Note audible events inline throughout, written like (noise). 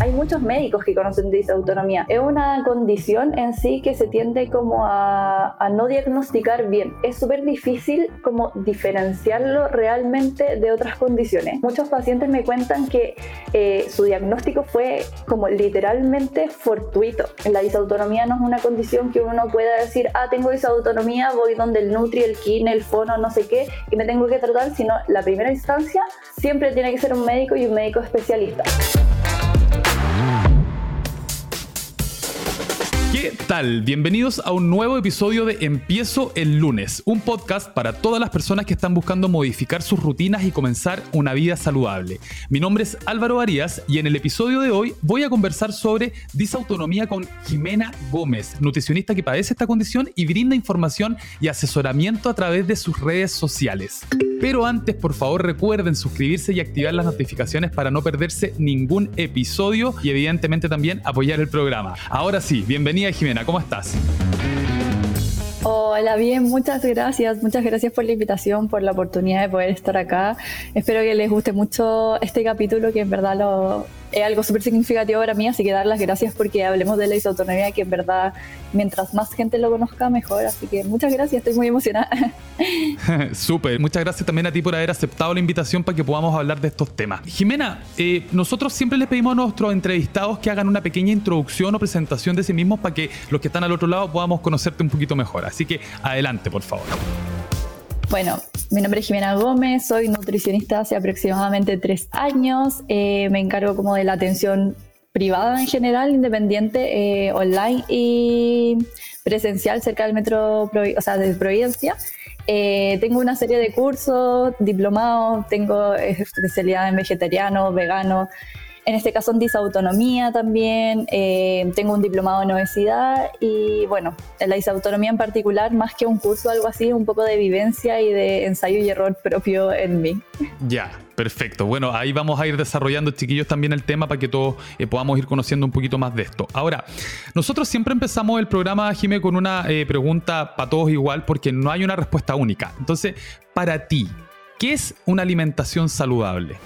Hay muchos médicos que conocen disautonomía. Es una condición en sí que se tiende como a, no diagnosticar bien. Es súper difícil como diferenciarlo realmente de otras condiciones. Muchos pacientes me cuentan que eh, su diagnóstico fue como literalmente fortuito. La disautonomía no es una condición que uno pueda decir, ah, tengo disautonomía, voy donde el Nutri, el Kin, el Fono, no sé qué, y me tengo que tratar, sino la primera instancia siempre tiene que ser un médico y un médico especialista. ¿Qué tal? Bienvenidos a un nuevo episodio de Empiezo el lunes, un podcast para todas las personas que están buscando modificar sus rutinas y comenzar una vida saludable. Mi nombre es Álvaro Arias y en el episodio de hoy voy a conversar sobre disautonomía con Jimena Gómez, nutricionista que padece esta condición y brinda información y asesoramiento a través de sus redes sociales. Pero antes, por favor, recuerden suscribirse y activar las notificaciones para no perderse ningún episodio y evidentemente también apoyar el programa. Ahora sí, bienvenida Jimena, ¿cómo estás? Hola, bien, muchas gracias. Muchas gracias por la invitación, por la oportunidad de poder estar acá. Espero que les guste mucho este capítulo, que en verdad lo, es algo súper significativo para mí, así que dar las gracias porque hablemos de la isautonomía, que en verdad, mientras más gente lo conozca, mejor. Así que muchas gracias, estoy muy emocionada. (laughs) súper, muchas gracias también a ti por haber aceptado la invitación para que podamos hablar de estos temas. Jimena, eh, nosotros siempre les pedimos a nuestros entrevistados que hagan una pequeña introducción o presentación de sí mismos para que los que están al otro lado podamos conocerte un poquito mejor. Así que adelante, por favor. Bueno, mi nombre es Jimena Gómez, soy nutricionista hace aproximadamente tres años. Eh, me encargo como de la atención privada en general, independiente, eh, online y presencial cerca del metro, o sea, de Providencia. Eh, tengo una serie de cursos, diplomados, tengo especialidad en vegetariano, vegano, en este caso en disautonomía también, eh, tengo un diplomado en obesidad y bueno, en la disautonomía en particular, más que un curso o algo así, un poco de vivencia y de ensayo y error propio en mí. Ya, perfecto. Bueno, ahí vamos a ir desarrollando, chiquillos, también el tema para que todos eh, podamos ir conociendo un poquito más de esto. Ahora, nosotros siempre empezamos el programa, Jimé, con una eh, pregunta para todos igual, porque no hay una respuesta única. Entonces, para ti, ¿qué es una alimentación saludable?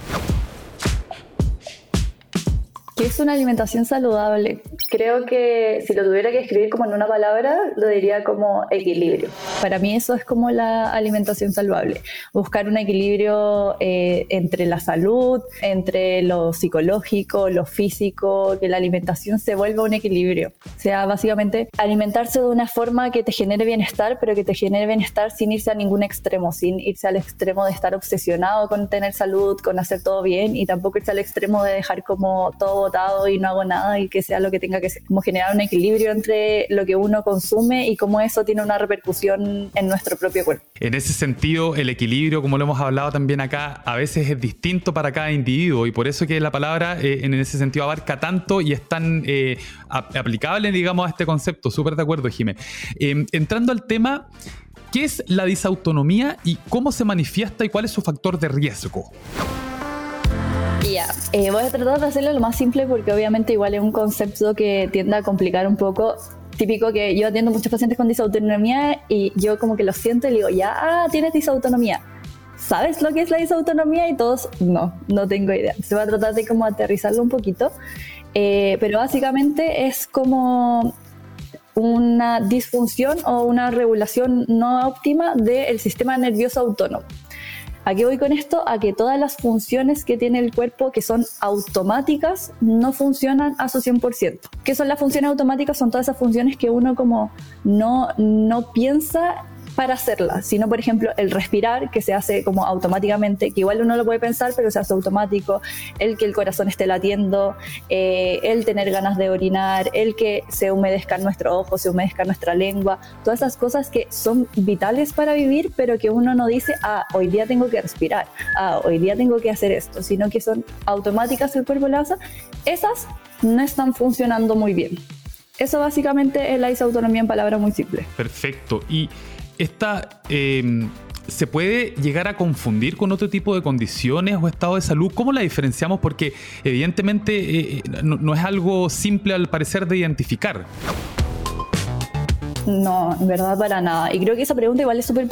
¿Qué es una alimentación saludable? Creo que si lo tuviera que escribir como en una palabra, lo diría como equilibrio. Para mí eso es como la alimentación saludable. Buscar un equilibrio eh, entre la salud, entre lo psicológico, lo físico, que la alimentación se vuelva un equilibrio. O sea, básicamente alimentarse de una forma que te genere bienestar, pero que te genere bienestar sin irse a ningún extremo, sin irse al extremo de estar obsesionado con tener salud, con hacer todo bien y tampoco irse al extremo de dejar como todo y no hago nada y que sea lo que tenga que ser, como generar un equilibrio entre lo que uno consume y cómo eso tiene una repercusión en nuestro propio cuerpo. En ese sentido, el equilibrio, como lo hemos hablado también acá, a veces es distinto para cada individuo y por eso que la palabra eh, en ese sentido abarca tanto y es tan eh, aplicable, digamos, a este concepto. Súper de acuerdo, Jimé. Em, entrando al tema, ¿qué es la disautonomía y cómo se manifiesta y cuál es su factor de riesgo? Ya, eh, voy a tratar de hacerlo lo más simple porque obviamente igual es un concepto que tiende a complicar un poco. Típico que yo atiendo muchos pacientes con disautonomía y yo como que lo siento y digo, ya, ah, tienes disautonomía. ¿Sabes lo que es la disautonomía? Y todos, no, no tengo idea. Se va a tratar de como aterrizarlo un poquito. Eh, pero básicamente es como una disfunción o una regulación no óptima del sistema nervioso autónomo. ¿A qué voy con esto? A que todas las funciones que tiene el cuerpo que son automáticas no funcionan a su 100%. ¿Qué son las funciones automáticas? Son todas esas funciones que uno como no, no piensa para hacerla, sino por ejemplo el respirar que se hace como automáticamente, que igual uno lo puede pensar, pero se hace automático, el que el corazón esté latiendo, eh, el tener ganas de orinar, el que se humedezca nuestro ojo, se humedezca nuestra lengua, todas esas cosas que son vitales para vivir, pero que uno no dice, ah, hoy día tengo que respirar, ah, hoy día tengo que hacer esto, sino que son automáticas el cuerpo esas no están funcionando muy bien. Eso básicamente es la disautonomía en palabras muy simples. Perfecto. Y esta em, se puede llegar a confundir con otro tipo de condiciones o estado de salud. ¿Cómo la diferenciamos? Porque evidentemente eh, eh, no, es algo simple al parecer de identificar. No, en verdad para nada. Y creo que esa pregunta igual es súper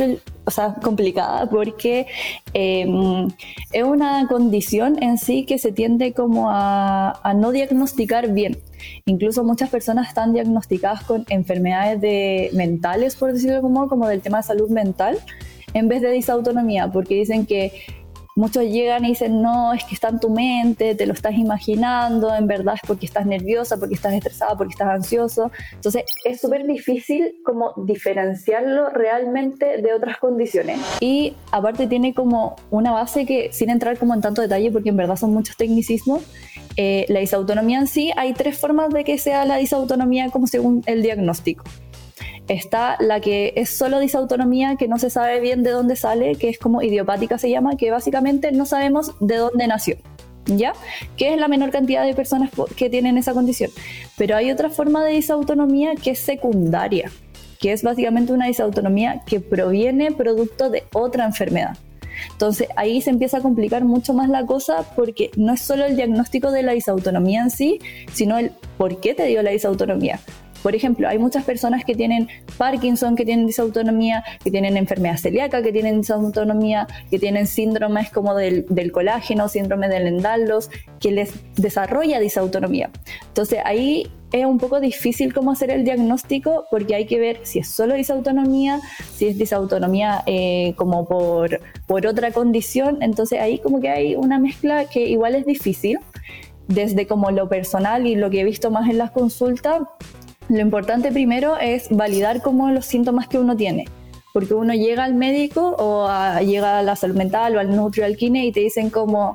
o sea, complicada porque em, es una condición en sí que se tiende como a, no diagnosticar bien. Incluso muchas personas están diagnosticadas con enfermedades de, mentales, por decirlo como, como del tema de salud mental, en vez de disautonomía, porque dicen que Muchos llegan y dicen, no, es que está en tu mente, te lo estás imaginando, en verdad es porque estás nerviosa, porque estás estresada, porque estás ansioso. Entonces es súper difícil como diferenciarlo realmente de otras condiciones. Y aparte tiene como una base que, sin entrar como en tanto detalle, porque en verdad son muchos tecnicismos, eh, la disautonomía en sí, hay tres formas de que sea la disautonomía como según el diagnóstico. Está la que es solo disautonomía, que no se sabe bien de dónde sale, que es como idiopática se llama, que básicamente no sabemos de dónde nació. ¿Ya? Que es la menor cantidad de personas que tienen esa condición. Pero hay otra forma de disautonomía que es secundaria, que es básicamente una disautonomía que proviene producto de otra enfermedad. Entonces ahí se empieza a complicar mucho más la cosa porque no es solo el diagnóstico de la disautonomía en sí, sino el por qué te dio la disautonomía. Por ejemplo, hay muchas personas que tienen Parkinson, que tienen disautonomía, que tienen enfermedad celíaca, que tienen disautonomía, que tienen síndromes como del, colágeno, síndrome del Endalos, que les desarrolla disautonomía. Entonces ahí es un poco difícil cómo hacer el diagnóstico porque hay que ver si es solo disautonomía, si es disautonomía eh, como por, por otra condición. Entonces ahí como que hay una mezcla que igual es difícil. Desde como lo personal y lo que he visto más en las consultas, lo importante primero es validar como los síntomas que uno tiene. Porque uno llega al médico o llega a la salud mental o al nutri kine y te dicen como,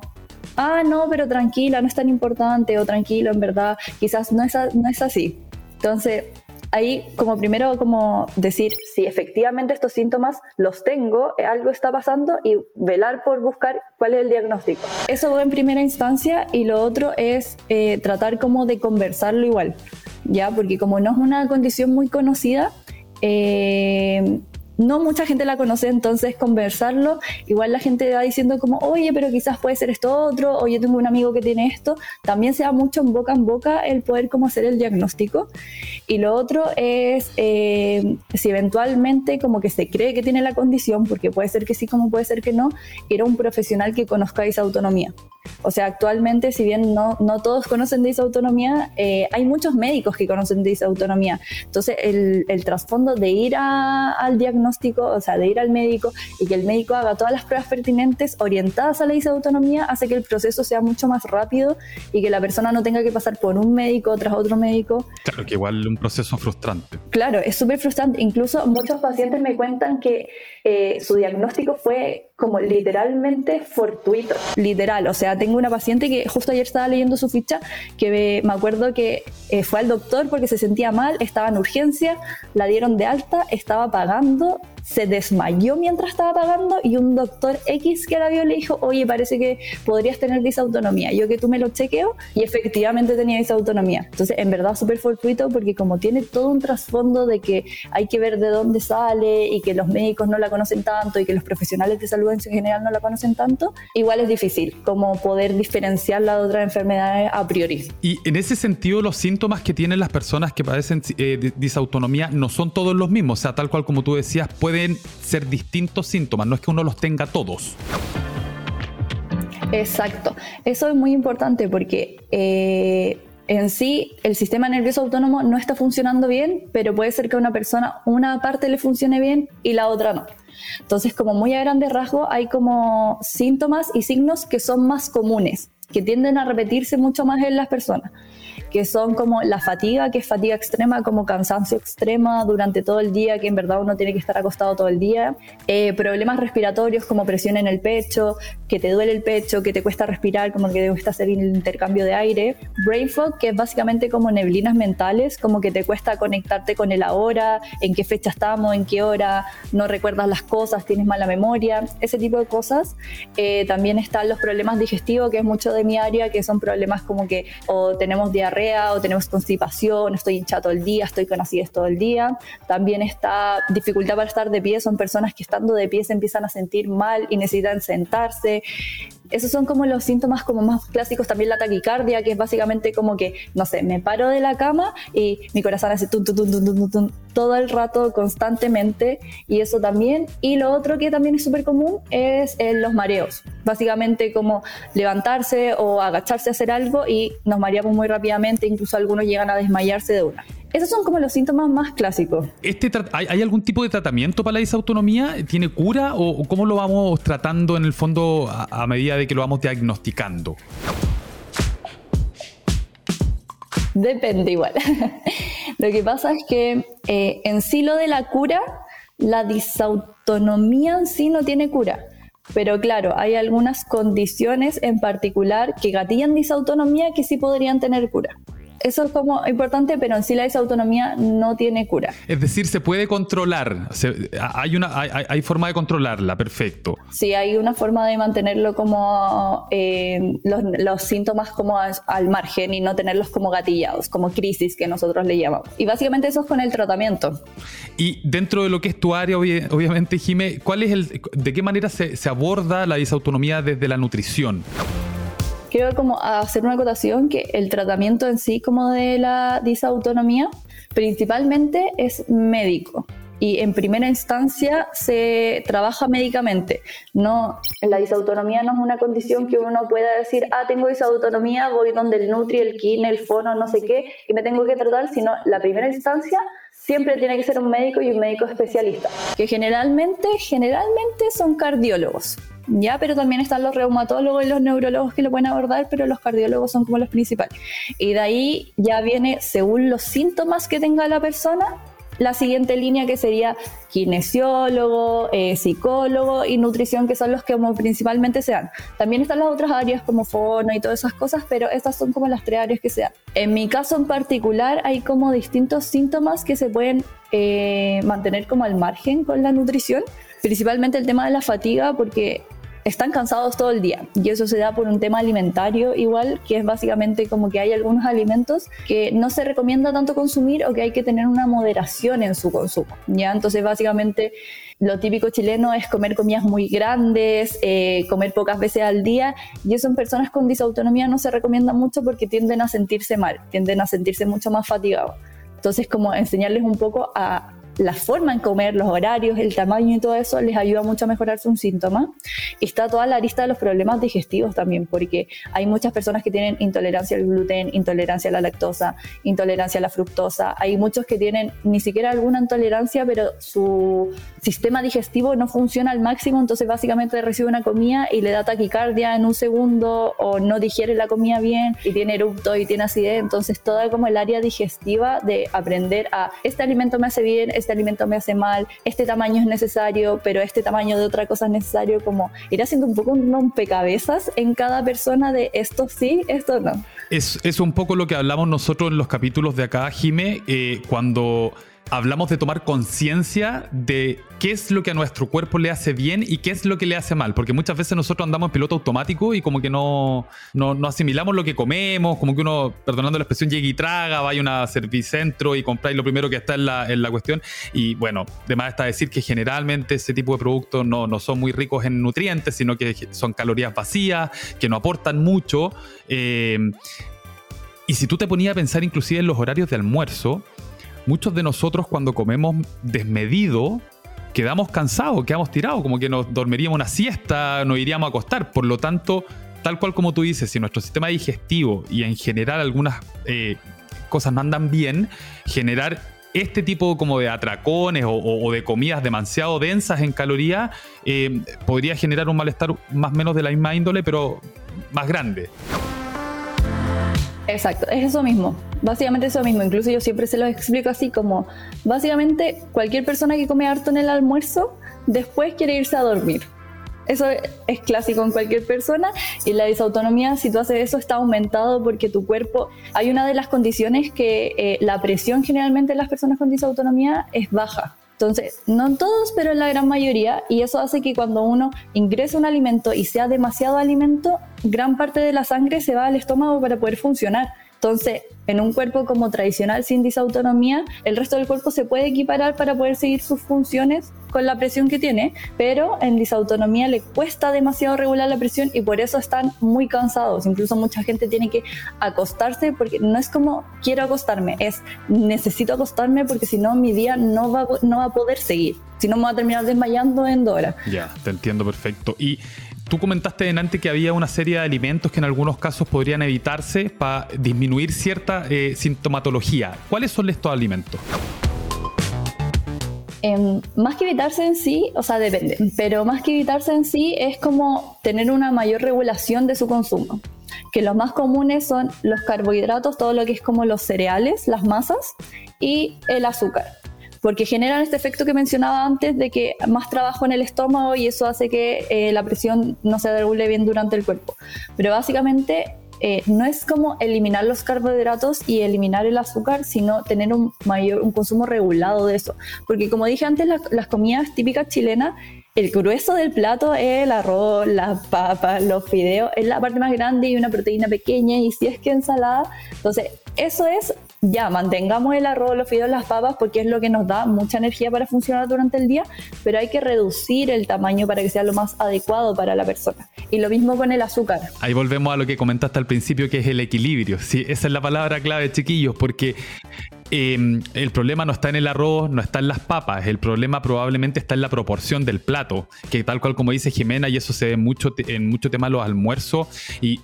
ah, no, pero tranquila, no es tan importante o tranquilo, en verdad, quizás no es, no es así. Entonces, ahí como primero como decir si efectivamente estos síntomas los tengo, algo está pasando y velar por buscar cuál es el diagnóstico. Eso en primera instancia y lo otro es eh, tratar como de conversarlo igual. ¿ya? Porque como no es una condición muy conocida, eh, no mucha gente la conoce, entonces conversarlo, igual la gente va diciendo como, oye, pero quizás puede ser esto otro, oye, tengo un amigo que tiene esto, también se da mucho en boca en boca el poder como hacer el diagnóstico. Y lo otro es eh, si eventualmente como que se cree que tiene la condición, porque puede ser que sí, como puede ser que no, era un profesional que conozca esa autonomía. O sea, actualmente, si bien no, no todos conocen de autonomía, eh, hay muchos médicos que conocen de autonomía. Entonces, el, el trasfondo de ir al diagnóstico, o sea, de ir al médico y que el médico haga todas las pruebas pertinentes orientadas a la autonomía, hace que el proceso sea mucho más rápido y que la persona no tenga que pasar por un médico tras otro médico. Claro, que igual un proceso frustrante. Claro, es súper frustrante. Incluso muchos pacientes me cuentan que eh, su diagnóstico fue como literalmente fortuito, literal. O sea, tengo una paciente que justo ayer estaba leyendo su ficha, que me acuerdo que eh, fue al doctor porque se sentía mal, estaba en urgencia, la dieron de alta, estaba pagando se desmayó mientras estaba pagando y un doctor X que la vio le dijo, oye, parece que podrías tener disautonomía. Yo que tú me lo chequeo y efectivamente tenía disautonomía. Entonces, en verdad, súper fortuito porque como tiene todo un trasfondo de que hay que ver de dónde sale y que los médicos no la conocen tanto y que los profesionales de salud en general no la conocen tanto, igual es difícil como poder diferenciarla de otras enfermedades a priori. Y en ese sentido, los síntomas que tienen las personas que padecen eh, disautonomía no son todos los mismos. O sea, tal cual como tú decías, puede pueden ser distintos síntomas, no es que uno los tenga todos. Exacto, eso es muy importante porque eh, en sí el sistema nervioso autónomo no está funcionando bien, pero puede ser que a una persona una parte le funcione bien y la otra no. Entonces, como muy a grandes rasgos, hay como síntomas y signos que son más comunes, que tienden a repetirse mucho más en las personas que son como la fatiga, que es fatiga extrema, como cansancio extrema durante todo el día, que en verdad uno tiene que estar acostado todo el día, eh, problemas respiratorios como presión en el pecho, que te duele el pecho, que te cuesta respirar, como que te cuesta hacer el intercambio de aire, brain fog, que es básicamente como neblinas mentales, como que te cuesta conectarte con el ahora, en qué fecha estamos, en qué hora, no recuerdas las cosas, tienes mala memoria, ese tipo de cosas. Eh, también están los problemas digestivos, que es mucho de mi área, que son problemas como que o tenemos diarrea, o tenemos constipación, estoy hinchado todo el día, estoy con acidez todo el día. También está dificultad para estar de pie, son personas que estando de pie se empiezan a sentir mal y necesitan sentarse. Esos son como los síntomas como más clásicos, también la taquicardia, que es básicamente como que, no sé, me paro de la cama y mi corazón hace tum, tum, tum, tum, todo el rato, constantemente, y eso también. Y lo otro que también es súper común es eh, los mareos. Básicamente como levantarse o agacharse a hacer algo y nos mareamos muy rápidamente, incluso algunos llegan a desmayarse de una. Esos son como los síntomas más clásicos. Este ¿hay, algún tipo de tratamiento para la disautonomía? ¿Tiene cura o, cómo lo vamos tratando en el fondo a, medida de que lo vamos diagnosticando? Depende igual. (laughs) lo que pasa es que eh, en sí lo de la cura, la disautonomía en sí no tiene cura. Pero claro, hay algunas condiciones en particular que gatillan disautonomía que sí podrían tener cura eso es como importante, pero en sí la disautonomía no tiene cura. Es decir, se puede controlar, hay, una, hay, forma de controlarla, perfecto. Sí, hay una forma de mantenerlo como eh, los, síntomas como al margen y no tenerlos como gatillados, como crisis que nosotros le llamamos. Y básicamente eso es con el tratamiento. Y dentro de lo que es tu área, obviamente, Jime, ¿cuál es el, ¿de qué manera se, se aborda la disautonomía desde la nutrición? Quiero como hacer una acotación que el tratamiento en sí como de la disautonomía principalmente es médico y en primera instancia se trabaja médicamente. No, la disautonomía no es una condición que uno pueda decir, ah, tengo disautonomía, voy donde el Nutri, el Kin, el Fono, no sé qué, y me tengo que tratar, sino la primera instancia siempre tiene que ser un médico y un médico especialista, que generalmente, generalmente son cardiólogos. ¿ya? Pero también están los reumatólogos y los neurólogos que lo pueden abordar, pero los cardiólogos son como los principales. Y de ahí ya viene, según los síntomas que tenga la persona, la siguiente línea que sería kinesiólogo, eh, psicólogo y nutrición, que son los que como principalmente se dan. También están las otras áreas como fono y todas esas cosas, pero estas son como las tres áreas que se dan. En mi caso en particular hay como distintos síntomas que se pueden eh, mantener como al margen con la nutrición, principalmente el tema de la fatiga, porque están cansados todo el día y eso se da por un tema alimentario igual, que es básicamente como que hay algunos alimentos que no se recomienda tanto consumir o que hay que tener una moderación en su consumo, ¿ya? Entonces básicamente lo típico chileno es comer comidas muy grandes, eh, comer pocas veces al día y eso en personas con disautonomía no se recomienda mucho porque tienden a sentirse mal, tienden a sentirse mucho más fatigados. Entonces como enseñarles un poco a la forma en comer, los horarios, el tamaño y todo eso les ayuda mucho a mejorar sus síntomas. Está toda la lista de los problemas digestivos también, porque hay muchas personas que tienen intolerancia al gluten, intolerancia a la lactosa, intolerancia a la fructosa. Hay muchos que tienen ni siquiera alguna intolerancia, pero su sistema digestivo no funciona al máximo, entonces básicamente recibe una comida y le da taquicardia en un segundo o no digiere la comida bien y tiene erupto y tiene acidez. Entonces toda como el área digestiva de aprender a este alimento me hace bien, este alimento me hace mal, este tamaño es necesario, pero este tamaño de otra cosa es necesario, como ir haciendo un poco un rompecabezas en cada persona de esto sí, esto no. Es, es un poco lo que hablamos nosotros en los capítulos de acá, Jime, eh, cuando hablamos de tomar conciencia de qué es lo que a nuestro cuerpo le hace bien y qué es lo que le hace mal. Porque muchas veces nosotros andamos en piloto automático y como que no, no, asimilamos lo que comemos, como que uno, perdonando la expresión, llega y traga, vaya a una servicentro y compráis lo primero que está en la, en la cuestión. Y bueno, además está decir que generalmente ese tipo de productos no, no, son muy ricos en nutrientes, sino que son calorías vacías, que no aportan mucho. Eh, y si tú te ponías a pensar inclusive en los horarios de almuerzo, muchos de nosotros cuando comemos desmedido, quedamos cansados, quedamos tirados, como que nos dormiríamos una siesta, nos iríamos a acostar. Por lo tanto, tal cual como tú dices, si nuestro sistema digestivo y en general algunas eh, cosas no andan bien, generar este tipo como de atracones o, de comidas demasiado densas en calorías eh, podría generar un malestar más o menos de la misma índole, pero más grande. Exacto, es eso mismo. Básicamente eso mismo. Incluso yo siempre se los explico así como, básicamente cualquier persona que come harto en el almuerzo, después quiere irse a dormir. Eso es clásico en cualquier persona y la disautonomía, si tú haces eso, está aumentado porque tu cuerpo, hay una de las condiciones que eh, la presión generalmente en las personas con disautonomía es baja. Entonces, no en todos, pero en la gran mayoría, y eso hace que cuando uno ingresa un alimento y sea demasiado alimento, gran parte de la sangre se va al estómago para poder funcionar. Entonces, en un cuerpo como tradicional sin disautonomía, el resto del cuerpo se puede equiparar para poder seguir sus funciones con la presión que tiene, pero en disautonomía le cuesta demasiado regular la presión y por eso están muy cansados. Incluso mucha gente tiene que acostarse porque no es como quiero acostarme, es necesito acostarme porque si no mi día no va, no va a poder seguir. Si no me va a terminar desmayando en Dora. Ya, te entiendo perfecto. Y Tú comentaste antes que había una serie de alimentos que en algunos casos podrían evitarse para disminuir cierta eh, sintomatología. ¿Cuáles son estos alimentos? Em, más que evitarse en sí, o sea, depende, pero más que evitarse en sí es como tener una mayor regulación de su consumo. Que los más comunes son los carbohidratos, todo lo que es como los cereales, las masas y el azúcar porque generan este efecto que mencionaba antes de que más trabajo en el estómago y eso hace que eh, la presión no se regule bien durante el cuerpo. Pero básicamente eh, no es como eliminar los carbohidratos y eliminar el azúcar, sino tener un mayor un consumo regulado de eso. Porque como dije antes, las comidas típicas chilenas, el grueso del plato es el arroz, las papas, los fideos, es la parte más grande y una proteína pequeña y si es que ensalada, entonces eso es ya mantengamos el arroz, los fideos, las papas, porque es lo que nos da mucha energía para funcionar durante el día, pero hay que reducir el tamaño para que sea lo más adecuado para la persona. Y lo mismo con el azúcar. Ahí volvemos a lo que comentaste al principio, que es el equilibrio. Sí, esa es la palabra clave, chiquillos, porque Em, el problema no está en el arroz, no está en las papas, el problema probablemente está en la proporción del plato, que tal cual como dice Jimena, y eso se ve mucho en mucho tema los almuerzos, y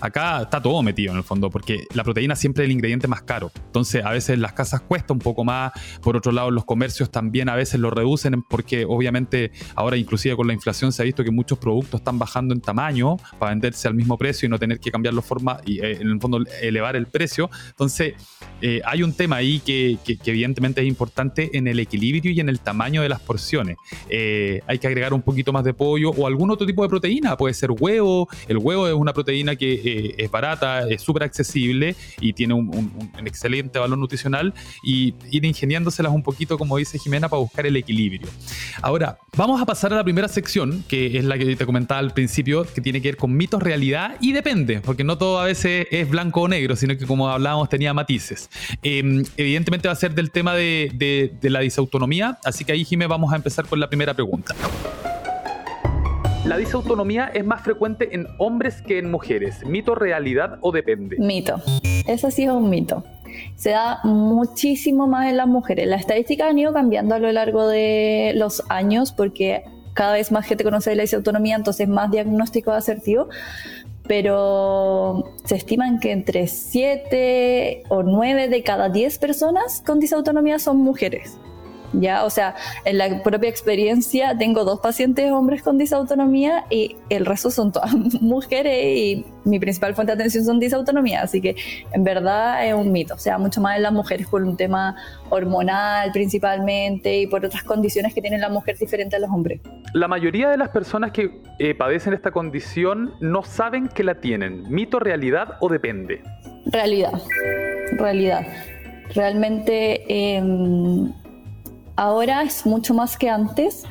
acá está todo metido en el fondo, porque la proteína siempre es el ingrediente más caro, entonces a veces las casas cuesta un poco más, por otro lado los comercios también a veces lo reducen, porque obviamente ahora inclusive con la inflación se ha visto que muchos productos están bajando en tamaño para venderse al mismo precio y no tener que cambiar la forma y eh, en el fondo elevar el precio, entonces eh, hay un tema ahí que, evidentemente es importante en el equilibrio y en el tamaño de las porciones. Eh, hay que agregar un poquito más de pollo o algún otro tipo de proteína, puede ser huevo. El huevo es una proteína que eh, es barata, es súper accesible y tiene un, excelente valor nutricional y ir ingeniándoselas un poquito, como dice Jimena, para buscar el equilibrio. Ahora, vamos a pasar a la primera sección, que es la que te comentaba al principio, que tiene que ver con mitos, realidad y depende, porque no todo a veces es blanco o negro, sino que como hablábamos tenía matices. Em, evidentemente va a ser del tema de, la disautonomía, así que ahí, Jimé, vamos a empezar con la primera pregunta. ¿La disautonomía es más frecuente en hombres que en mujeres? ¿Mito, realidad o depende? Mito. Eso sí es un mito. Se da muchísimo más en las mujeres. Las estadísticas han ido cambiando a lo largo de los años porque cada vez más gente conoce la disautonomía, entonces más diagnóstico asertivo pero se estiman que entre 7 o 9 de cada 10 personas con disautonomía son mujeres. ¿Ya? O sea, en la propia experiencia tengo dos pacientes hombres con disautonomía y el resto son todas (laughs) mujeres y mi principal fuente de atención son disautonomía, así que en verdad es un mito, o sea, mucho más en las mujeres por un tema hormonal principalmente y por otras condiciones que tienen las mujeres diferentes a los hombres. La mayoría de las personas que eh, padecen esta condición no saben que la tienen, mito, realidad o depende. Realidad, realidad. Realmente... Eh, Ahora es mucho más que antes,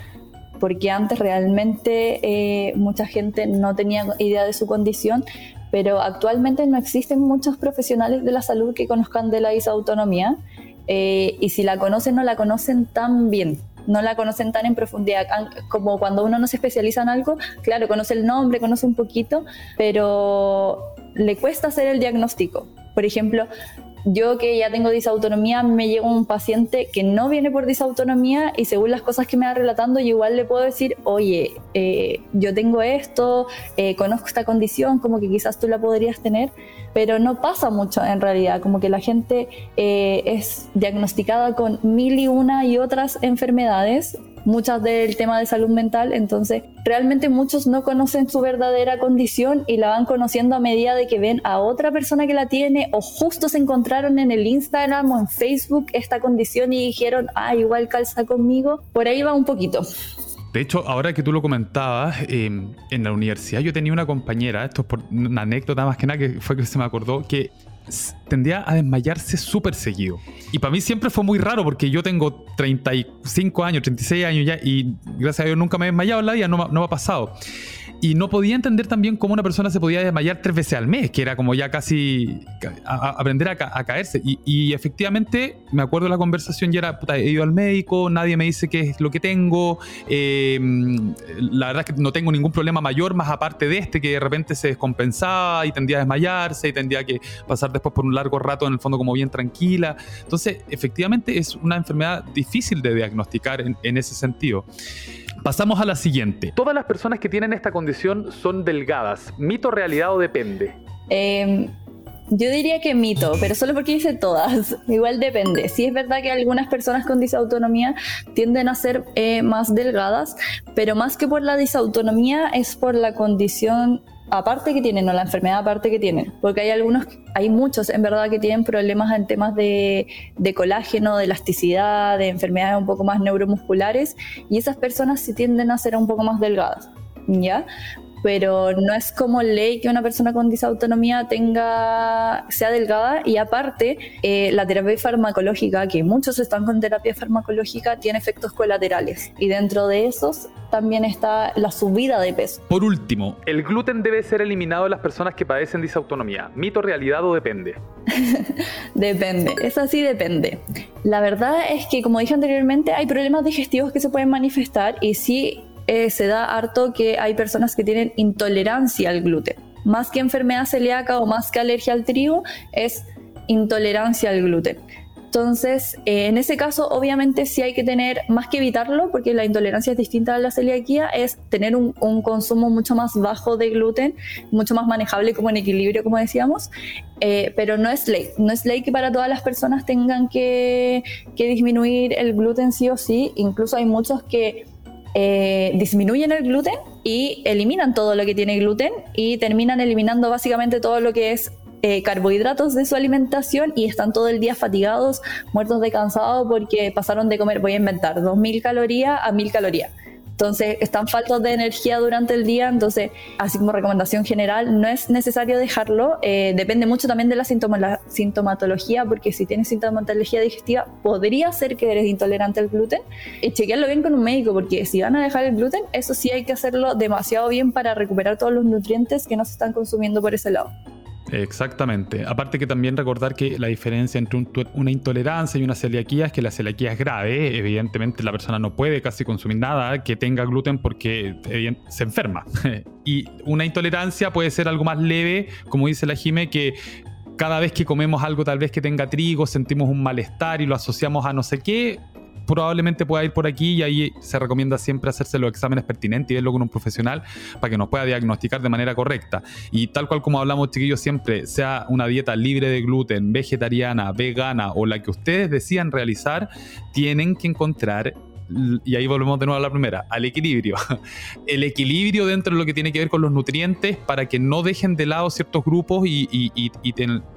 porque antes realmente eh, mucha gente no tenía idea de su condición, pero actualmente no existen muchos profesionales de la salud que conozcan de la disautonomía eh, y si la conocen no la conocen tan bien, no la conocen tan en profundidad como cuando uno no se especializa en algo, claro, conoce el nombre, conoce un poquito, pero le cuesta hacer el diagnóstico. Por ejemplo, yo que ya tengo disautonomía, me llega un paciente que no viene por disautonomía y según las cosas que me va relatando, yo igual le puedo decir, oye, eh, yo tengo esto, eh, conozco esta condición, como que quizás tú la podrías tener, pero no pasa mucho en realidad, como que la gente eh, es diagnosticada con mil y una y otras enfermedades muchas del tema de salud mental, entonces realmente muchos no conocen su verdadera condición y la van conociendo a medida de que ven a otra persona que la tiene o justo se encontraron en el Instagram o en Facebook esta condición y dijeron, ah, igual calza conmigo, por ahí va un poquito. De hecho, ahora que tú lo comentabas, em, en la universidad yo tenía una compañera, esto es por una anécdota más que nada que fue que se me acordó, que tendía a desmayarse súper seguido. Y para mí siempre fue muy raro porque yo tengo 35 años, 36 años ya y gracias a Dios nunca me he desmayado en la vida, no, no me ha pasado. Y no podía entender también cómo una persona se podía desmayar tres veces al mes, que era como ya casi aprender a, caerse. Y, efectivamente, me acuerdo de la conversación y era, puta, he ido al médico, nadie me dice qué es lo que tengo, em, la verdad es que no tengo ningún problema mayor más aparte de este, que de repente se descompensaba y tendía a desmayarse y tendría que pasar después por un largo rato en el fondo como bien tranquila. Entonces, efectivamente es una enfermedad difícil de diagnosticar en, en ese sentido. Pasamos a la siguiente. Todas las personas que tienen esta condición son delgadas. ¿Mito, realidad o depende? Em, yo diría que mito, pero solo porque dice todas. (laughs) Igual depende. Sí es verdad que algunas personas con disautonomía tienden a ser eh, más delgadas, pero más que por la disautonomía es por la condición aparte que tienen o la enfermedad aparte que tienen, porque hay algunos, hay muchos en verdad que tienen problemas en temas de, de, colágeno, de elasticidad, de enfermedades un poco más neuromusculares y esas personas sí tienden a ser un poco más delgadas, ¿ya? Pero no es como ley que una persona con disautonomía tenga, sea delgada y aparte eh, la terapia farmacológica, que muchos están con terapia farmacológica, tiene efectos colaterales y dentro de esos también está la subida de peso. Por último, ¿el gluten debe ser eliminado de las personas que padecen disautonomía? ¿Mito, realidad o depende? (laughs) depende, es así, depende. La verdad es que, como dije anteriormente, hay problemas digestivos que se pueden manifestar y sí eh, se da harto que hay personas que tienen intolerancia al gluten. Más que enfermedad celíaca o más que alergia al trigo, es intolerancia al gluten. Entonces, eh, en ese caso, obviamente sí hay que tener, más que evitarlo, porque la intolerancia es distinta a la celiaquía, es tener un, consumo mucho más bajo de gluten, mucho más manejable como en equilibrio, como decíamos, eh, pero no es ley. No es ley que para todas las personas tengan que, que disminuir el gluten sí o sí. Incluso hay muchos que eh, disminuyen el gluten y eliminan todo lo que tiene gluten y terminan eliminando básicamente todo lo que es eh, carbohidratos de su alimentación y están todo el día fatigados, muertos de cansado porque pasaron de comer, voy a inventar, 2.000 calorías a 1.000 calorías. Entonces, están faltos de energía durante el día, entonces, así como recomendación general, no es necesario dejarlo. Eh, depende mucho también de la, sintomatología, porque si tienes sintomatología digestiva, podría ser que eres intolerante al gluten. Y chequearlo bien con un médico, porque si van a dejar el gluten, eso sí hay que hacerlo demasiado bien para recuperar todos los nutrientes que no se están consumiendo por ese lado. Exactamente. Aparte que también recordar que la diferencia entre una intolerancia y una celiaquía es que la celiaquía es grave. Evidentemente la persona no puede casi consumir nada que tenga gluten porque se enferma. (laughs) y una intolerancia puede ser algo más leve, como dice la Jime, que cada vez que comemos algo tal vez que tenga trigo sentimos un malestar y lo asociamos a no sé qué, probablemente pueda ir por aquí y ahí se recomienda siempre hacerse los exámenes pertinentes y verlo con un profesional para que nos pueda diagnosticar de manera correcta. Y tal cual como hablamos, chiquillos, siempre sea una dieta libre de gluten, vegetariana, vegana o la que ustedes decían realizar, tienen que encontrar y ahí volvemos de nuevo a la primera, al equilibrio. (laughs) El equilibrio dentro de lo que tiene que ver con los nutrientes para que no dejen de lado ciertos grupos y,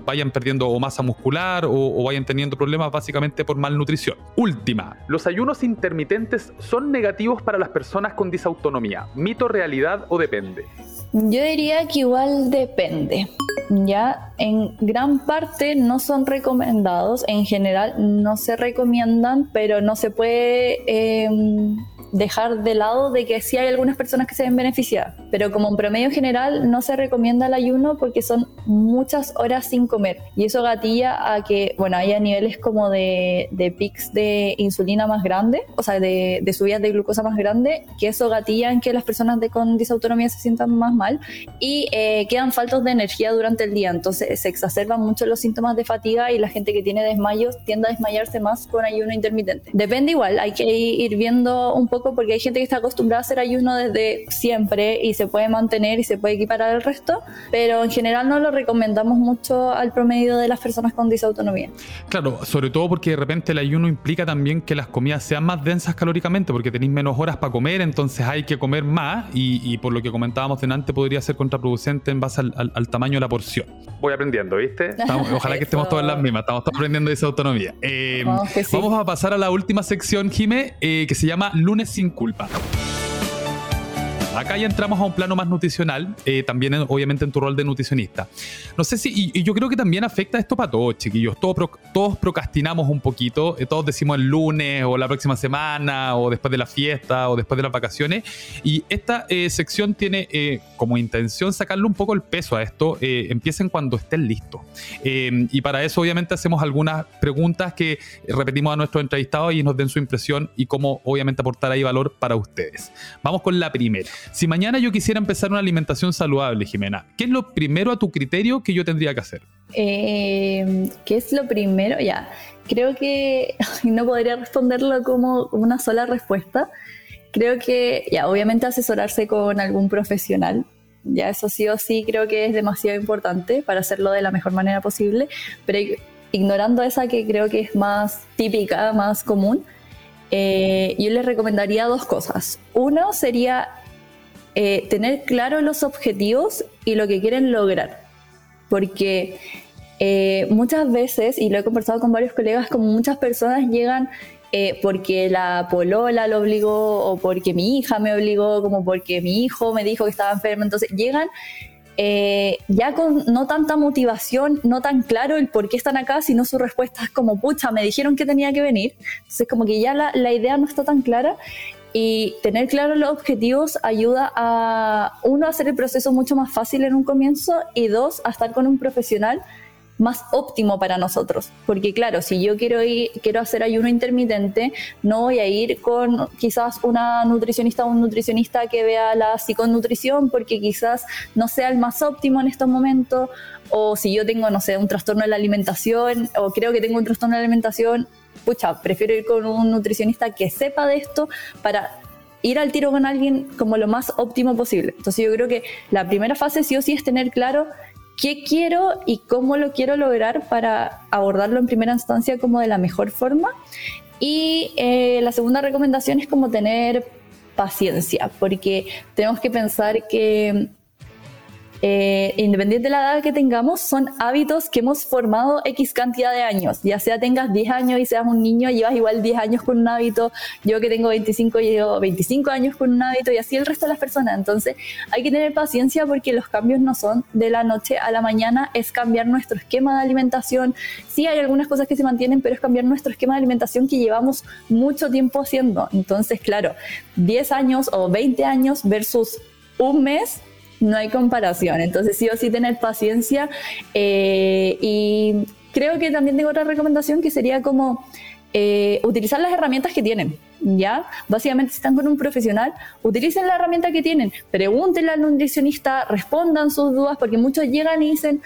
vayan perdiendo o masa muscular o, vayan teniendo problemas básicamente por malnutrición. Última, ¿los ayunos intermitentes son negativos para las personas con disautonomía? ¿Mito, realidad o depende? Yo diría que igual depende. Ya en gran parte no son recomendados, en general no se recomiendan, pero no se puede em, dejar de lado de que sí hay algunas personas que se ven beneficiadas, pero como en promedio general no se recomienda el ayuno porque son muchas horas sin comer y eso gatilla a que, bueno, haya niveles como de, de pics de insulina más grande, o sea, de, de subidas de glucosa más grande, que eso gatilla en que las personas de, con disautonomía se sientan más mal y eh, quedan faltos de energía durante el día, entonces se exacerban mucho los síntomas de fatiga y la gente que tiene desmayos tiende a desmayarse más con ayuno intermitente. Depende igual, hay que ir viendo un poco porque hay gente que está acostumbrada a hacer ayuno desde siempre y se puede mantener y se puede equiparar al resto, pero en general no lo recomendamos mucho al promedio de las personas con disautonomía. Claro, sobre todo porque de repente el ayuno implica también que las comidas sean más densas calóricamente porque tenéis menos horas para comer, entonces hay que comer más y, por lo que comentábamos delante podría ser contraproducente en base al, tamaño de la porción. Voy aprendiendo, ¿viste? (laughs) ojalá que estemos todas las mismas, estamos todos aprendiendo disautonomía. Eh, vamos a pasar a la última sección, Jime, eh, que se llama lunes sin culpa. Acá ya entramos a un plano más nutricional, eh, también obviamente en tu rol de nutricionista. No sé si, y, yo creo que también afecta esto para todos, chiquillos. Todos, procrastinamos un poquito, eh, todos decimos el lunes o la próxima semana o después de la fiesta o después de las vacaciones. Y esta eh, sección tiene como intención sacarle un poco el peso a esto. empiecen cuando estén listos. y para eso obviamente hacemos algunas preguntas que repetimos a nuestros entrevistados y nos den su impresión y cómo obviamente aportar ahí valor para ustedes. Vamos con la primera. Si mañana yo quisiera empezar una alimentación saludable, Jimena, ¿qué es lo primero a tu criterio que yo tendría que hacer? Eh, ¿Qué es lo primero? Ya, creo que (laughs) no podría responderlo como una sola respuesta. Creo que, ya, obviamente asesorarse con algún profesional, ya eso sí o sí creo que es demasiado importante para hacerlo de la mejor manera posible, pero ignorando esa que creo que es más típica, más común, eh, yo les recomendaría dos cosas. Uno sería eh, tener claro los objetivos y lo que quieren lograr. Porque eh, muchas veces, y lo he conversado con varios colegas, como muchas personas llegan porque la polola lo obligó o porque mi hija me obligó, como porque mi hijo me dijo que estaba enfermo. Entonces llegan eh, ya con no tanta motivación, no tan claro el por qué están acá, sino su respuesta es como, pucha, me dijeron que tenía que venir. Entonces como que ya la, la idea no está tan clara y tener claros los objetivos ayuda a, uno, a hacer el proceso mucho más fácil en un comienzo y dos, a estar con un profesional más óptimo para nosotros. Porque claro, si yo quiero ir, quiero hacer ayuno intermitente, no voy a ir con quizás una nutricionista o un nutricionista que vea la psiconutrición porque quizás no sea el más óptimo en estos momentos. O si yo tengo, no sé, un trastorno de la alimentación o creo que tengo un trastorno de la alimentación, pucha, prefiero ir con un nutricionista que sepa de esto para ir al tiro con alguien como lo más óptimo posible. Entonces yo creo que la primera fase sí o sí es tener claro qué quiero y cómo lo quiero lograr para abordarlo en primera instancia como de la mejor forma. Y eh, la segunda recomendación es como tener paciencia, porque tenemos que pensar que eh, independiente de la edad que tengamos, son hábitos que hemos formado X cantidad de años. Ya sea tengas 10 años y seas un niño, llevas igual 10 años con un hábito. Yo que tengo 25, llevo 25 años con un hábito y así el resto de las personas. Entonces hay que tener paciencia porque los cambios no son de la noche a la mañana, es cambiar nuestro esquema de alimentación. Sí hay algunas cosas que se mantienen, pero es cambiar nuestro esquema de alimentación que llevamos mucho tiempo haciendo. Entonces, claro, 10 años o 20 años versus un mes no hay comparación. Entonces sí o sí tener paciencia eh, y creo que también tengo otra recomendación que sería como eh, utilizar las herramientas que tienen. ¿Ya? Básicamente, si están con un profesional, utilicen la herramienta que tienen, pregúntenle al nutricionista, respondan sus dudas, porque muchos llegan y dicen,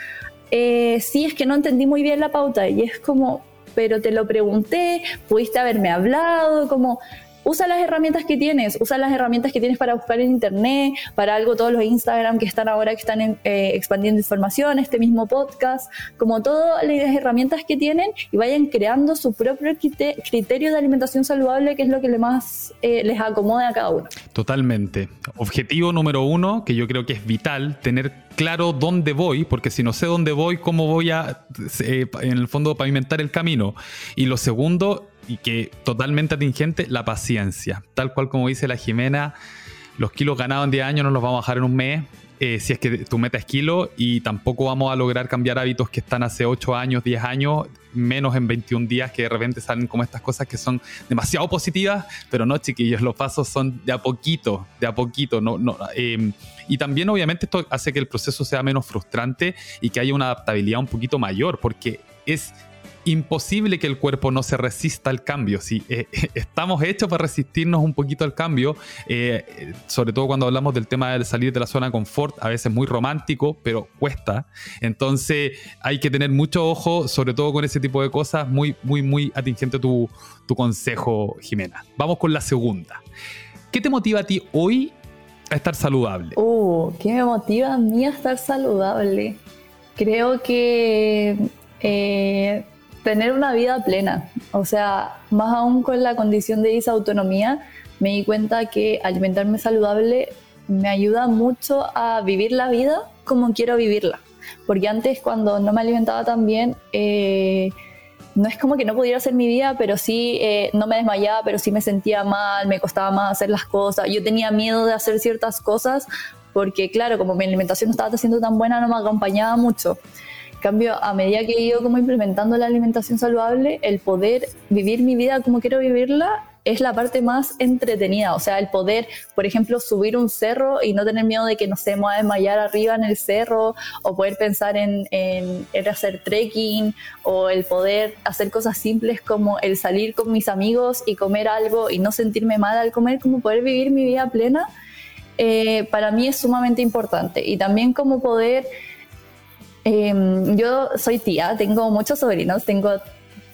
eh, sí, es que no entendí muy bien la pauta, y es como, pero te lo pregunté, pudiste haberme hablado, como usa las herramientas que tienes, usa las herramientas que tienes para buscar en internet, para algo todos los Instagram que están ahora que están eh, expandiendo información, este mismo podcast, como todas las herramientas que tienen y vayan creando su propio criterio de alimentación saludable, que es lo que le más eh, les acomode a cada uno. Totalmente. Objetivo número uno, que yo creo que es vital, tener claro dónde voy, porque si no sé dónde voy, ¿cómo voy a, eh, en el fondo, pavimentar el camino? Y lo segundo, y que totalmente atingente, la paciencia. Tal cual como dice la Jimena, los kilos ganados en 10 años no los vamos a bajar en un mes. Eh, si es que tu meta es kilo y tampoco vamos a lograr cambiar hábitos que están hace 8 años, 10 años, menos en 21 días que de repente salen como estas cosas que son demasiado positivas, pero no chiquillos, los pasos son de a poquito, de a poquito. No, no, em, y también obviamente esto hace que el proceso sea menos frustrante y que haya una adaptabilidad un poquito mayor, porque es imposible que el cuerpo no se resista al cambio. Si eh, (laughs) estamos hechos para resistirnos un poquito al cambio, eh, sobre todo cuando hablamos del tema de salir de la zona de confort, a veces muy romántico, pero cuesta. Entonces hay que tener mucho ojo, sobre todo con ese tipo de cosas. Muy, muy, muy atingente tu, tu consejo, Jimena. Vamos con la segunda. ¿Qué te motiva a ti hoy a estar saludable? Uh, ¿qué me motiva a mí a estar saludable? Creo que eh, tener una vida plena. O sea, más aún con la condición de disautonomía, me di cuenta que alimentarme saludable me ayuda mucho a vivir la vida como quiero vivirla. Porque antes cuando no me alimentaba tan bien, eh, no es como que no pudiera hacer mi vida, pero sí eh, no me desmayaba, pero sí me sentía mal, me costaba más hacer las cosas. Yo tenía miedo de hacer ciertas cosas porque, claro, como mi alimentación no estaba siendo tan buena, no me acompañaba mucho. En cambio, a medida que he ido como implementando la alimentación saludable, el poder vivir mi vida como quiero vivirla es la parte más entretenida, o sea, el poder, por ejemplo, subir un cerro y no tener miedo de que no se me a desmayar arriba en el cerro, o poder pensar en, en, hacer trekking, o el poder hacer cosas simples como el salir con mis amigos y comer algo y no sentirme mal al comer, como poder vivir mi vida plena, eh, para mí es sumamente importante. Y también como poder... Em, yo soy tía, tengo muchos sobrinos, tengo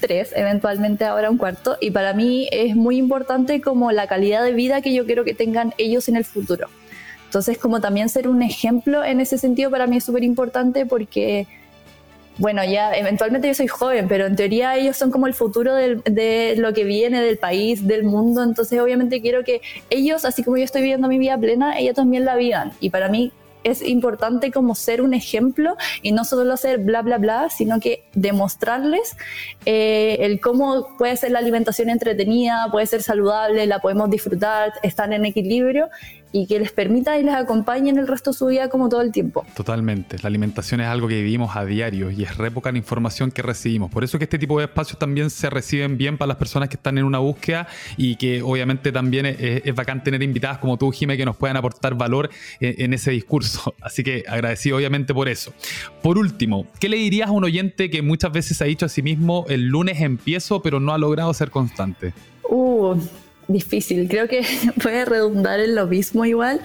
tres, eventualmente ahora un cuarto, y para mí es muy importante como la calidad de vida que yo quiero que tengan ellos en el futuro. Entonces, como también ser un ejemplo en ese sentido para mí es súper importante porque, bueno, ya eventualmente yo soy joven, pero en teoría ellos son como el futuro de lo que viene del país, del mundo, entonces obviamente quiero que ellos, así como yo estoy viviendo mi vida plena, ellos también la vivan. Y para mí es importante como ser un ejemplo y no solo hacer bla, bla, bla, sino que demostrarles eh, el cómo puede ser la alimentación entretenida, puede ser saludable, la podemos disfrutar, estar en equilibrio y que les permita y les acompañe en el resto de su vida como todo el tiempo. Totalmente. La alimentación es algo que vivimos a diario y es re poca la información que recibimos. Por eso que este tipo de espacios también se reciben bien para las personas que están en una búsqueda y que obviamente también es, bacán tener invitadas como tú, Jime, que nos puedan aportar valor en, en ese discurso. (laughs) Así que agradecido obviamente por eso. Por último, ¿qué le dirías a un oyente que muchas veces ha dicho a sí mismo el lunes empiezo pero no ha logrado ser constante? Uh, difícil. Creo que (laughs) puede redundar en lo mismo igual,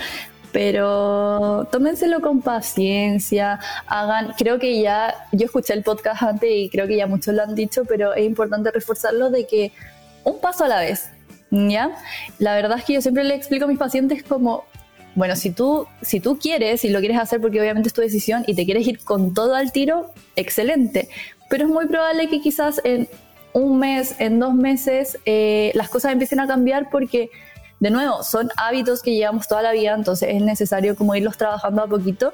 pero tómenselo con paciencia, hagan, creo que ya, yo escuché el podcast antes y creo que ya muchos lo han dicho, pero es importante reforzarlo de que un paso a la vez, ¿ya? La verdad es que yo siempre le explico a mis pacientes como, bueno, si tú, si tú quieres y lo quieres hacer porque obviamente es tu decisión y te quieres ir con todo al tiro, excelente, pero es muy probable que quizás en un mes, en dos meses, eh, las cosas empiecen a cambiar porque, de nuevo, son hábitos que llevamos toda la vida, entonces es necesario como irlos trabajando a poquito.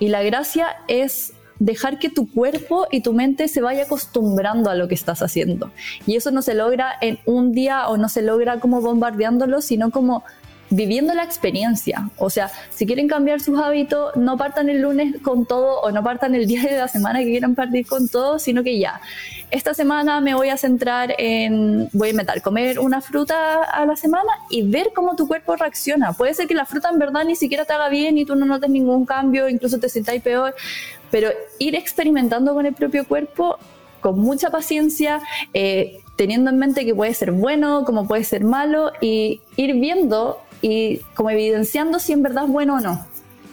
Y la gracia es dejar que tu cuerpo y tu mente se vaya acostumbrando a lo que estás haciendo. Y eso no se logra en un día o no se logra como bombardeándolo, sino como viviendo la experiencia. O sea, si quieren cambiar sus hábitos, no partan el lunes con todo o no partan el día de la semana que quieran partir con todo, sino que ya, esta semana me voy a centrar en, voy a inventar, comer una fruta a la semana y ver cómo tu cuerpo reacciona. Puede ser que la fruta en verdad ni siquiera te haga bien y tú no notes ningún cambio, incluso te sientas peor, pero ir experimentando con el propio cuerpo con mucha paciencia, eh, teniendo en mente que puede ser bueno, como puede ser malo, y ir viendo y como evidenciando si en verdad es bueno o no.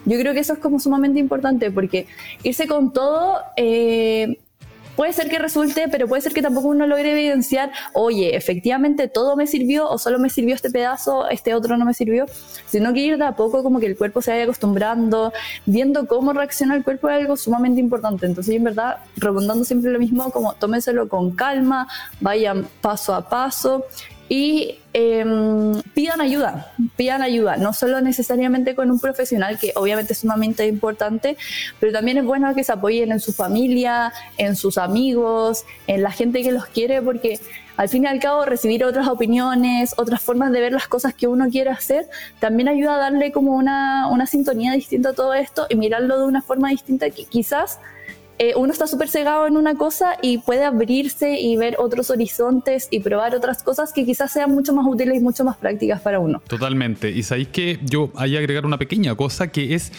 Yo creo que eso es como sumamente importante porque irse con todo eh, puede ser que resulte, pero puede ser que tampoco uno logre evidenciar, oye, efectivamente todo me sirvió o solo me sirvió este pedazo, este otro no me sirvió, sino que ir de a poco como que el cuerpo se vaya acostumbrando, viendo cómo reacciona el cuerpo es algo sumamente importante. Entonces, en verdad, rebondando siempre lo mismo, como tómenselo con calma, vayan paso a paso y em, pidan ayuda, pidan ayuda, no solo necesariamente con un profesional, que obviamente es sumamente importante, pero también es bueno que se apoyen en su familia, en sus amigos, en la gente que los quiere, porque al fin y al cabo recibir otras opiniones, otras formas de ver las cosas que uno quiere hacer, también ayuda a darle como una, una sintonía distinta a todo esto y mirarlo de una forma distinta que quizás eh, uno está súper cegado en una cosa y puede abrirse y ver otros horizontes y probar otras cosas que quizás sean mucho más útiles y mucho más prácticas para uno. Totalmente. Y sabéis que yo hay agregar una pequeña cosa que es,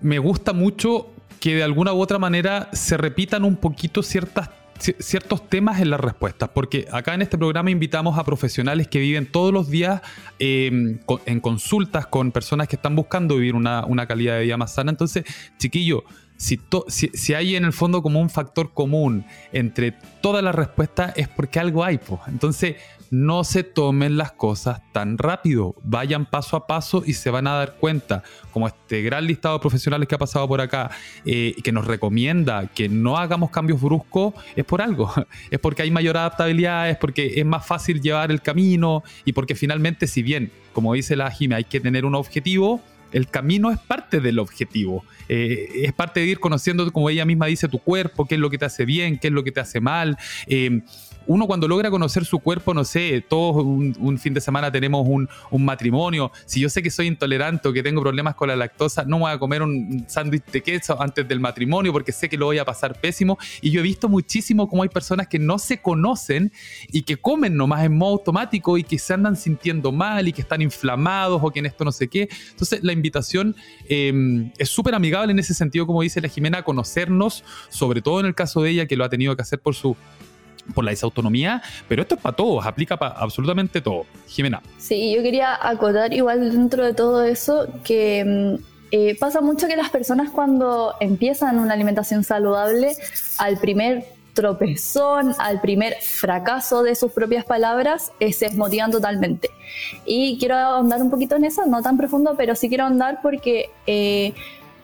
me gusta mucho que de alguna u otra manera se repitan un poquito ciertas ciertos temas en las respuestas, porque acá en este programa invitamos a profesionales que viven todos los días em, en consultas con personas que están buscando vivir una, una calidad de vida más sana. Entonces, chiquillo, si, si, hay en el fondo como un factor común entre todas las respuestas es porque algo hay. Entonces, no se tomen las cosas tan rápido, vayan paso a paso y se van a dar cuenta, como este gran listado de profesionales que ha pasado por acá, eh, que nos recomienda que no hagamos cambios bruscos, es por algo, (laughs) es porque hay mayor adaptabilidad, es porque es más fácil llevar el camino y porque finalmente, si bien, como dice la Jime, hay que tener un objetivo, el camino es parte del objetivo. Eh, es parte de ir conociendo, como ella misma dice, tu cuerpo, qué es lo que te hace bien, qué es lo que te hace mal. Eh, uno cuando logra conocer su cuerpo, no sé, todos un, fin de semana tenemos un, matrimonio, si yo sé que soy intolerante o que tengo problemas con la lactosa, no voy a comer un sándwich de queso antes del matrimonio porque sé que lo voy a pasar pésimo. Y yo he visto muchísimo cómo hay personas que no se conocen y que comen nomás en modo automático y que se andan sintiendo mal y que están inflamados o que en esto no sé qué. Entonces la invitación em, es súper amigable en ese sentido, como dice la Jimena, a conocernos, sobre todo en el caso de ella que lo ha tenido que hacer por su por la desautonomía, pero esto es para todos, aplica para absolutamente todo. Jimena. Sí, yo quería acotar igual dentro de todo eso que mm, eh, pasa mucho que las personas cuando empiezan una alimentación saludable, al primer tropezón, al primer fracaso de sus propias palabras, eh, se desmotivan totalmente. Y quiero ahondar un poquito en eso, no tan profundo, pero sí quiero ahondar porque... Eh,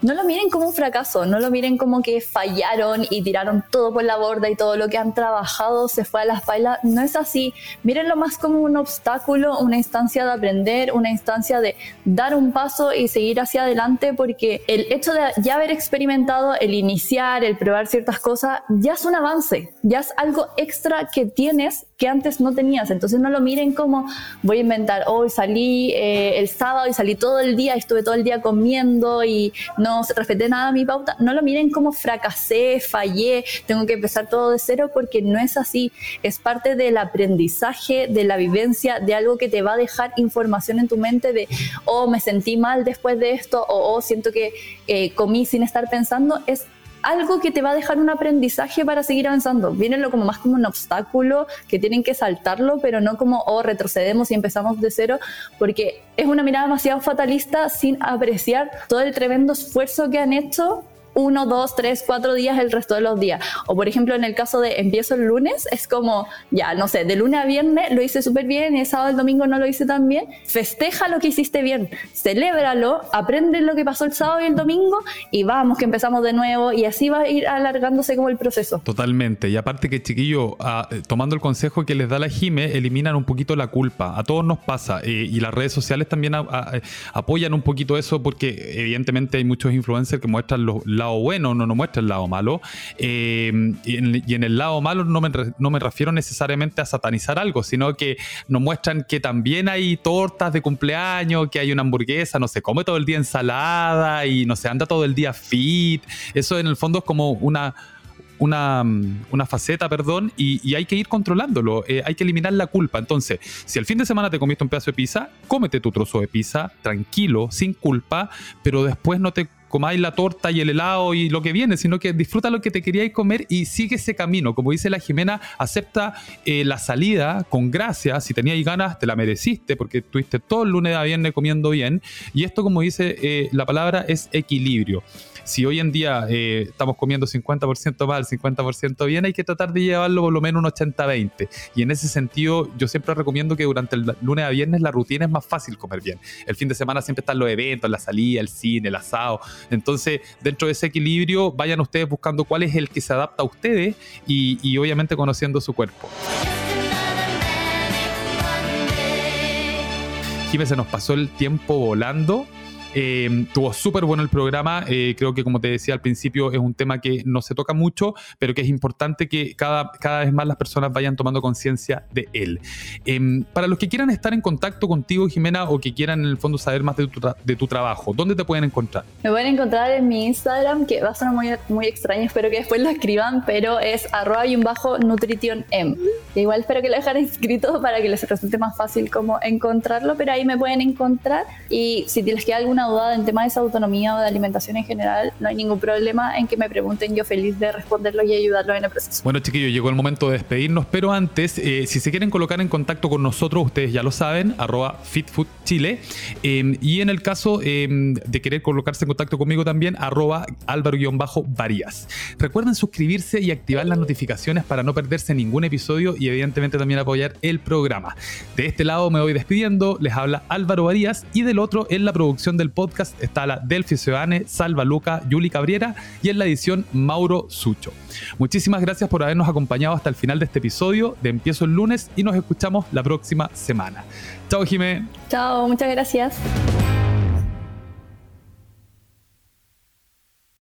no lo miren como un fracaso, no lo miren como que fallaron y tiraron todo por la borda y todo lo que han trabajado se fue a la espalda. No es así. Mírenlo más como un obstáculo, una instancia de aprender, una instancia de dar un paso y seguir hacia adelante, porque el hecho de ya haber experimentado, el iniciar, el probar ciertas cosas, ya es un avance, ya es algo extra que tienes que antes no tenías. Entonces no lo miren como voy a inventar, hoy salí eh, el sábado y salí todo el día, estuve todo el día comiendo y no respeté nada mi pauta. No lo miren como fracasé, fallé, tengo que empezar todo de cero porque no es así. Es parte del aprendizaje, de la vivencia, de algo que te va a dejar información en tu mente de, oh, me sentí mal después de esto, o oh, siento que eh, comí sin estar pensando. Es algo que te va a dejar un aprendizaje para seguir avanzando. Vienenlo como más como un obstáculo que tienen que saltarlo, pero no como, oh, retrocedemos y empezamos de cero, porque es una mirada demasiado fatalista sin apreciar todo el tremendo esfuerzo que han hecho uno, dos, tres, cuatro días el resto de los días. O por ejemplo, en el caso de empiezo el lunes, es como, ya, no sé, de lunes a viernes lo hice súper bien y el sábado, el domingo no lo hice tan bien. Festeja lo que hiciste bien, celébralo, aprende lo que pasó el sábado y el domingo y vamos, que empezamos de nuevo y así va a ir alargándose como el proceso. Totalmente. Y aparte que, chiquillo, ah, eh, tomando el consejo que les da la Jime, eliminan un poquito la culpa. A todos nos pasa. Eh, y las redes sociales también apoyan un poquito eso porque evidentemente hay muchos influencers que muestran los lado bueno, no nos muestra el lado malo. Eh, y, en, el lado malo no me, no me refiero necesariamente a satanizar algo, sino que nos muestran que también hay tortas de cumpleaños, que hay una hamburguesa, no se come todo el día ensalada y no se anda todo el día fit. Eso en el fondo es como una una, una, faceta, perdón, y, hay que ir controlándolo, eh, hay que eliminar la culpa. Entonces, si el fin de semana te comiste un pedazo de pizza, cómete tu trozo de pizza, tranquilo, sin culpa, pero después no te comáis la torta y el helado y lo que viene, sino que disfruta lo que te queríais comer y sigue ese camino. Como dice la Jimena, acepta eh, la salida con gracia. Si teníais ganas, te la mereciste porque estuviste todo el lunes a viernes comiendo bien. Y esto, como dice eh, la palabra, es equilibrio si hoy en día eh, estamos comiendo 50% mal, 50% bien, hay que tratar de llevarlo por lo menos un 80-20. Y en ese sentido, yo siempre recomiendo que durante el lunes a viernes la rutina es más fácil comer bien. El fin de semana siempre están los eventos, la salida, el cine, el asado. Entonces, dentro de ese equilibrio, vayan ustedes buscando cuál es el que se adapta a ustedes y, obviamente conociendo su cuerpo. Jiménez, se nos pasó el tiempo volando. Eh, tuvo súper bueno el programa. Eh, creo que, como te decía al principio, es un tema que no se toca mucho, pero que es importante que cada, cada vez más las personas vayan tomando conciencia de él. Em, para los que quieran estar en contacto contigo, Jimena, o que quieran en el fondo saber más de tu, de tu trabajo, ¿dónde te pueden encontrar? Me pueden encontrar en mi Instagram, que va a sonar muy, muy extraño, espero que después lo escriban, pero es arroba y un bajo nutrition m. Igual espero que lo dejen (laughs) escrito para que les resulte más fácil como encontrarlo, pero ahí me pueden encontrar y si les queda alguna duda en temas de autonomía o de alimentación en general, no hay ningún problema en que me pregunten, yo feliz de responderlo y ayudarlo en el proceso. Bueno, chiquillos, llegó el momento de despedirnos, pero antes, eh, si se quieren colocar en contacto con nosotros, ustedes ya lo saben, arroba FitFoodChile, eh, y en el caso eh, de querer colocarse en contacto conmigo también, arroba álvaro-varías. Recuerden suscribirse y activar las notificaciones para no perderse ningún episodio y evidentemente también apoyar el programa. De este lado me voy despidiendo, les habla Álvaro Varías y del otro en la producción del podcast está la Delphi Seoane, Salva Luca, Yuli Cabriera y en la edición Mauro Sucho. Muchísimas gracias por habernos acompañado hasta el final de este episodio de Empiezo el lunes y nos escuchamos la próxima semana. Chao, Jimé. Chao, muchas gracias.